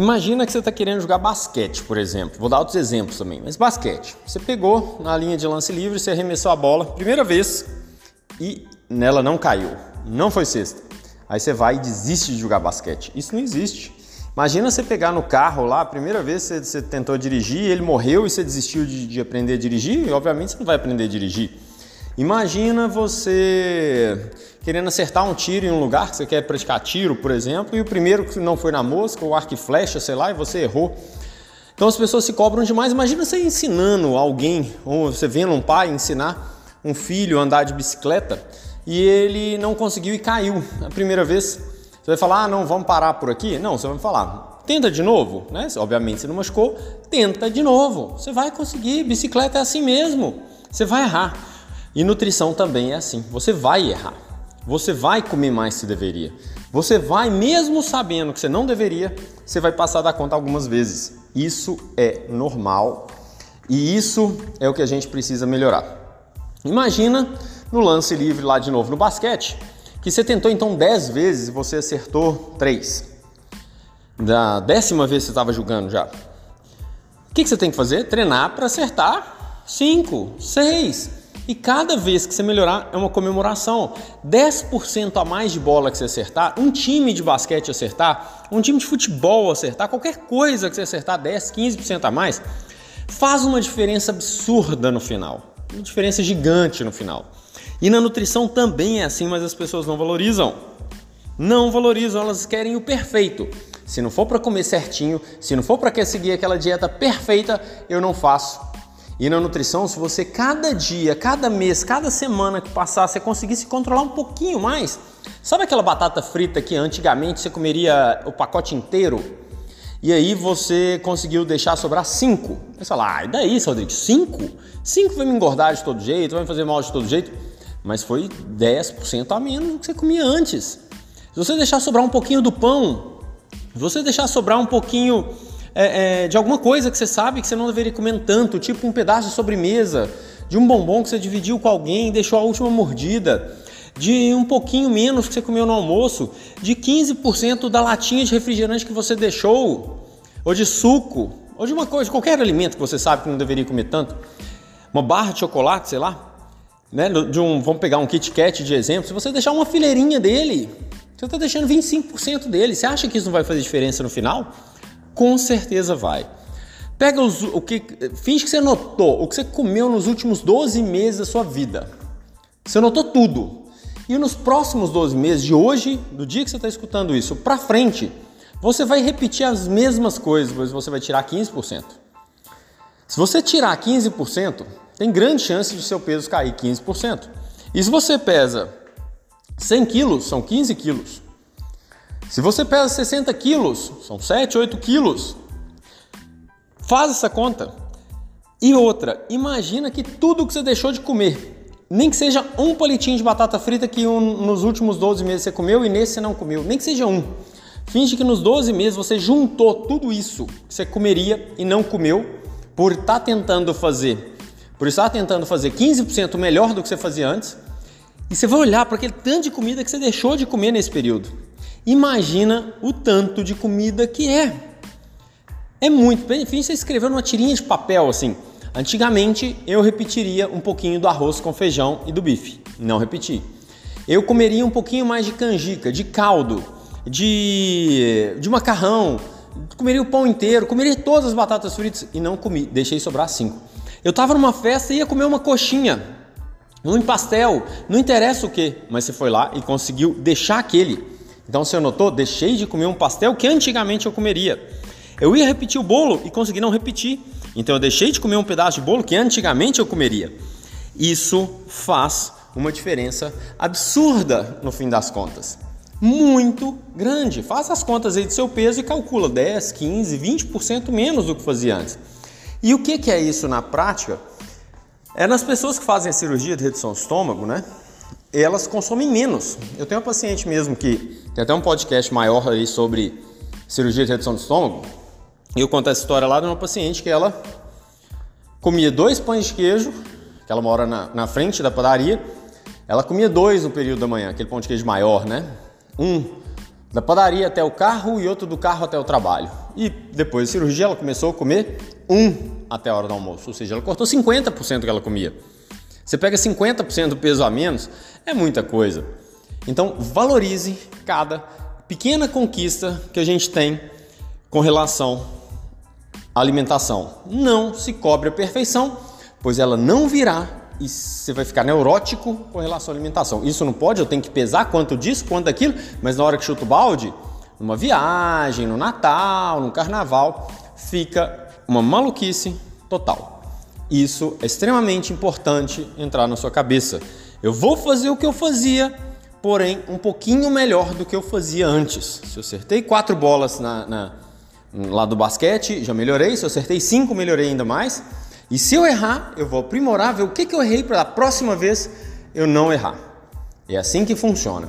Imagina que você está querendo jogar basquete, por exemplo. Vou dar outros exemplos também, mas basquete. Você pegou na linha de lance livre, você arremessou a bola, primeira vez, e nela não caiu. Não foi cesta. Aí você vai e desiste de jogar basquete. Isso não existe. Imagina você pegar no carro lá, a primeira vez você, você tentou dirigir, ele morreu e você desistiu de, de aprender a dirigir, obviamente você não vai aprender a dirigir. Imagina você querendo acertar um tiro em um lugar que você quer praticar tiro, por exemplo, e o primeiro que não foi na mosca, o arco e flecha, sei lá, e você errou. Então as pessoas se cobram demais. Imagina você ensinando alguém, ou você vendo um pai ensinar um filho a andar de bicicleta e ele não conseguiu e caiu a primeira vez. Você vai falar, ah, não, vamos parar por aqui? Não, você vai falar, tenta de novo, né? Obviamente você não machucou, tenta de novo. Você vai conseguir, bicicleta é assim mesmo. Você vai errar. E nutrição também é assim. Você vai errar. Você vai comer mais se deveria. Você vai, mesmo sabendo que você não deveria, você vai passar da conta algumas vezes. Isso é normal e isso é o que a gente precisa melhorar. Imagina no lance livre lá de novo no basquete, que você tentou então 10 vezes e você acertou 3. Da décima vez você estava jogando já. O que, que você tem que fazer? Treinar para acertar 5, 6. E cada vez que você melhorar é uma comemoração. 10% a mais de bola que você acertar, um time de basquete acertar, um time de futebol acertar, qualquer coisa que você acertar 10, 15% a mais, faz uma diferença absurda no final. Uma diferença gigante no final. E na nutrição também é assim, mas as pessoas não valorizam. Não valorizam, elas querem o perfeito. Se não for para comer certinho, se não for para seguir aquela dieta perfeita, eu não faço. E na nutrição, se você cada dia, cada mês, cada semana que passar, você conseguisse controlar um pouquinho mais, sabe aquela batata frita que antigamente você comeria o pacote inteiro? E aí você conseguiu deixar sobrar 5. Você fala, ah, e daí, Rodrigo? 5? 5 vai me engordar de todo jeito, vai me fazer mal de todo jeito. Mas foi 10% a menos do que você comia antes. Se você deixar sobrar um pouquinho do pão, se você deixar sobrar um pouquinho é, é, de alguma coisa que você sabe que você não deveria comer tanto, tipo um pedaço de sobremesa, de um bombom que você dividiu com alguém e deixou a última mordida, de um pouquinho menos que você comeu no almoço, de 15% da latinha de refrigerante que você deixou, ou de suco, ou de uma coisa, qualquer alimento que você sabe que não deveria comer tanto, uma barra de chocolate, sei lá, né? De um, vamos pegar um Kit Kat de exemplo, se você deixar uma fileirinha dele, você está deixando 25% dele. Você acha que isso não vai fazer diferença no final? Com certeza vai. Pega os, o que, finge que você notou o que você comeu nos últimos 12 meses da sua vida. Você notou tudo. E nos próximos 12 meses, de hoje, do dia que você está escutando isso, para frente, você vai repetir as mesmas coisas, mas você vai tirar 15%. Se você tirar 15%, tem grande chance de seu peso cair 15%. E se você pesa 100 quilos, são 15 quilos. Se você pesa 60 quilos, são 7, 8 quilos. Faz essa conta. E outra, imagina que tudo que você deixou de comer nem que seja um palitinho de batata frita que um, nos últimos 12 meses você comeu e nesse você não comeu. Nem que seja um. Finge que nos 12 meses você juntou tudo isso que você comeria e não comeu por estar tá tentando fazer. Por estar tentando fazer 15% melhor do que você fazia antes. E você vai olhar para aquele tanto de comida que você deixou de comer nesse período. Imagina o tanto de comida que é. É muito. Finge você escreveu numa tirinha de papel assim. Antigamente eu repetiria um pouquinho do arroz com feijão e do bife. Não repeti. Eu comeria um pouquinho mais de canjica, de caldo, de, de macarrão, comeria o pão inteiro, comeria todas as batatas fritas e não comi, deixei sobrar cinco. Eu estava numa festa e ia comer uma coxinha, um pastel, não interessa o que, mas você foi lá e conseguiu deixar aquele. Então você notou? Deixei de comer um pastel que antigamente eu comeria. Eu ia repetir o bolo e consegui não repetir. Então eu deixei de comer um pedaço de bolo que antigamente eu comeria. Isso faz uma diferença absurda no fim das contas. Muito grande. Faça as contas aí do seu peso e calcula 10, 15, 20% menos do que fazia antes. E o que é isso na prática? É nas pessoas que fazem a cirurgia de redução do estômago, né? Elas consomem menos. Eu tenho uma paciente mesmo que tem até um podcast maior aí sobre cirurgia de redução do estômago. E eu conto essa história lá de uma paciente que ela comia dois pães de queijo, que ela mora na, na frente da padaria. Ela comia dois no período da manhã, aquele pão de queijo maior, né? Um da padaria até o carro e outro do carro até o trabalho. E depois da cirurgia ela começou a comer um até a hora do almoço, ou seja, ela cortou 50% do que ela comia. Você pega 50% do peso a menos, é muita coisa. Então valorize cada pequena conquista que a gente tem com relação à alimentação. Não se cobre a perfeição, pois ela não virá e você vai ficar neurótico com relação à alimentação. Isso não pode, eu tenho que pesar quanto disso, quanto daquilo, mas na hora que chuta o balde, numa viagem, no Natal, no Carnaval, fica uma maluquice total. Isso é extremamente importante entrar na sua cabeça. Eu vou fazer o que eu fazia, porém um pouquinho melhor do que eu fazia antes. Se eu acertei quatro bolas na, na, lá do basquete, já melhorei. Se eu acertei cinco, melhorei ainda mais. E se eu errar, eu vou aprimorar, ver o que, que eu errei para a próxima vez eu não errar. É assim que funciona.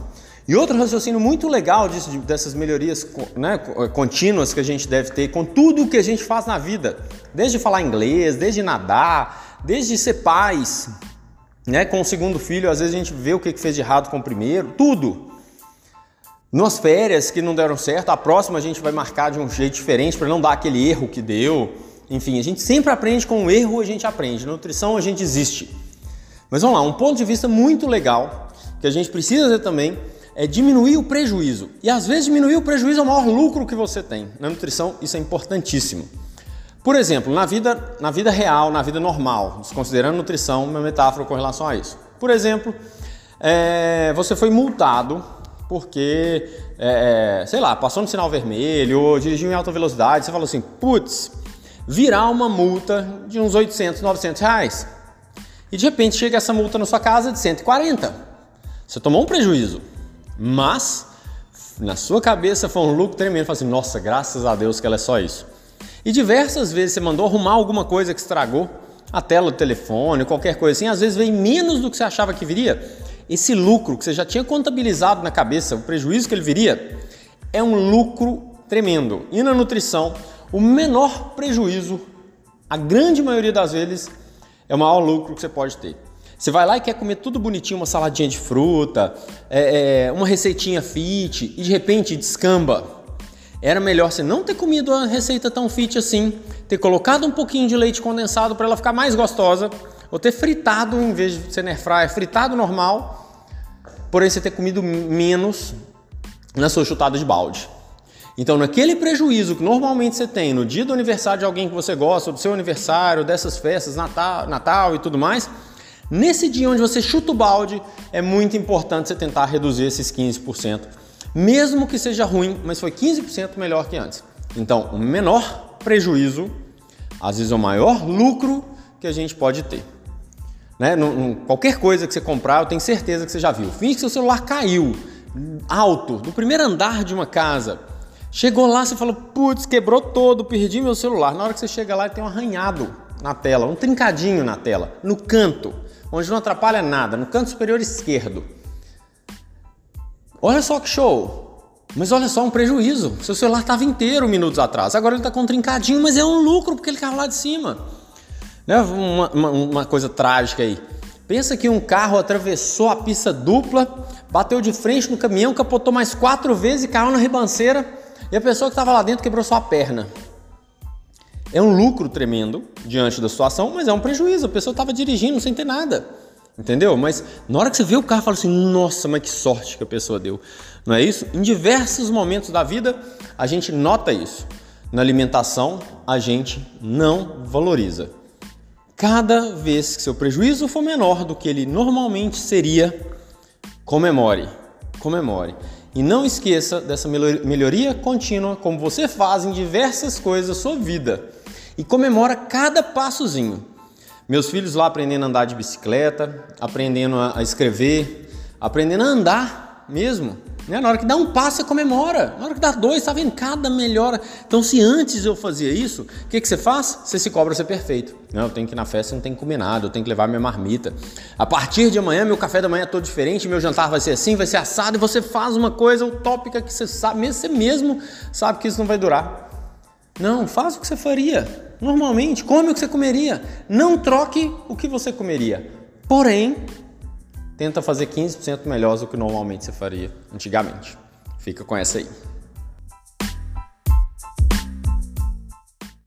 E outro raciocínio muito legal disso, dessas melhorias né, contínuas que a gente deve ter com tudo o que a gente faz na vida, desde falar inglês, desde nadar, desde ser pais, né, com o segundo filho, às vezes a gente vê o que fez de errado com o primeiro, tudo. Nas férias que não deram certo, a próxima a gente vai marcar de um jeito diferente para não dar aquele erro que deu. Enfim, a gente sempre aprende com o erro, a gente aprende. Na nutrição a gente existe. Mas vamos lá, um ponto de vista muito legal que a gente precisa ter também é diminuir o prejuízo. E às vezes diminuir o prejuízo é o maior lucro que você tem. Na nutrição isso é importantíssimo. Por exemplo, na vida, na vida real, na vida normal, desconsiderando nutrição, uma metáfora com relação a isso. Por exemplo, é, você foi multado porque, é, sei lá, passou no sinal vermelho ou dirigiu em alta velocidade, você falou assim, putz, virar uma multa de uns 800, 900 reais. E de repente chega essa multa na sua casa de 140. Você tomou um prejuízo, mas na sua cabeça foi um lucro tremendo. Fala assim, nossa, graças a Deus que ela é só isso. E diversas vezes você mandou arrumar alguma coisa que estragou, a tela do telefone, qualquer coisa assim, às vezes vem menos do que você achava que viria. Esse lucro que você já tinha contabilizado na cabeça, o prejuízo que ele viria, é um lucro tremendo. E na nutrição, o menor prejuízo, a grande maioria das vezes, é o maior lucro que você pode ter. Você vai lá e quer comer tudo bonitinho, uma saladinha de fruta, é, é, uma receitinha fit, e de repente descamba. Era melhor você não ter comido a receita tão fit assim, ter colocado um pouquinho de leite condensado para ela ficar mais gostosa, ou ter fritado em vez de ser fryer, fritado normal, porém você ter comido menos na sua chutada de balde. Então, naquele prejuízo que normalmente você tem no dia do aniversário de alguém que você gosta, do seu aniversário, dessas festas, Natal, Natal e tudo mais, nesse dia onde você chuta o balde, é muito importante você tentar reduzir esses 15%, mesmo que seja ruim, mas foi 15% melhor que antes. Então, o menor prejuízo, às vezes é o maior lucro que a gente pode ter. Né? qualquer coisa que você comprar, eu tenho certeza que você já viu. Finge que seu celular caiu alto, do primeiro andar de uma casa Chegou lá, você falou, putz, quebrou todo, perdi meu celular. Na hora que você chega lá, tem um arranhado na tela, um trincadinho na tela, no canto, onde não atrapalha nada, no canto superior esquerdo. Olha só que show! Mas olha só, um prejuízo. Seu celular estava inteiro minutos atrás. Agora ele está com um trincadinho, mas é um lucro porque ele caiu lá de cima. Né? Uma, uma, uma coisa trágica aí. Pensa que um carro atravessou a pista dupla, bateu de frente no caminhão, capotou mais quatro vezes e caiu na ribanceira e a pessoa que estava lá dentro quebrou sua perna. É um lucro tremendo diante da situação, mas é um prejuízo. A pessoa estava dirigindo sem ter nada. Entendeu? Mas na hora que você vê o carro, fala assim: nossa, mas que sorte que a pessoa deu. Não é isso? Em diversos momentos da vida, a gente nota isso. Na alimentação, a gente não valoriza. Cada vez que seu prejuízo for menor do que ele normalmente seria, comemore. Comemore. E não esqueça dessa melhoria contínua, como você faz em diversas coisas da sua vida. E comemora cada passozinho. Meus filhos lá aprendendo a andar de bicicleta, aprendendo a escrever, aprendendo a andar mesmo. Né? Na hora que dá um passo, você comemora. Na hora que dá dois, tá vendo? Cada melhora. Então, se antes eu fazia isso, o que, que você faz? Você se cobra ser perfeito. Não, eu tenho que ir na festa, não tenho que comer nada, eu tenho que levar minha marmita. A partir de amanhã, meu café da manhã é todo diferente, meu jantar vai ser assim, vai ser assado, e você faz uma coisa utópica que você sabe, mesmo você mesmo sabe que isso não vai durar. Não, faz o que você faria. Normalmente, come o que você comeria. Não troque o que você comeria. Porém, tenta fazer 15% melhor do que normalmente você faria antigamente. Fica com essa aí.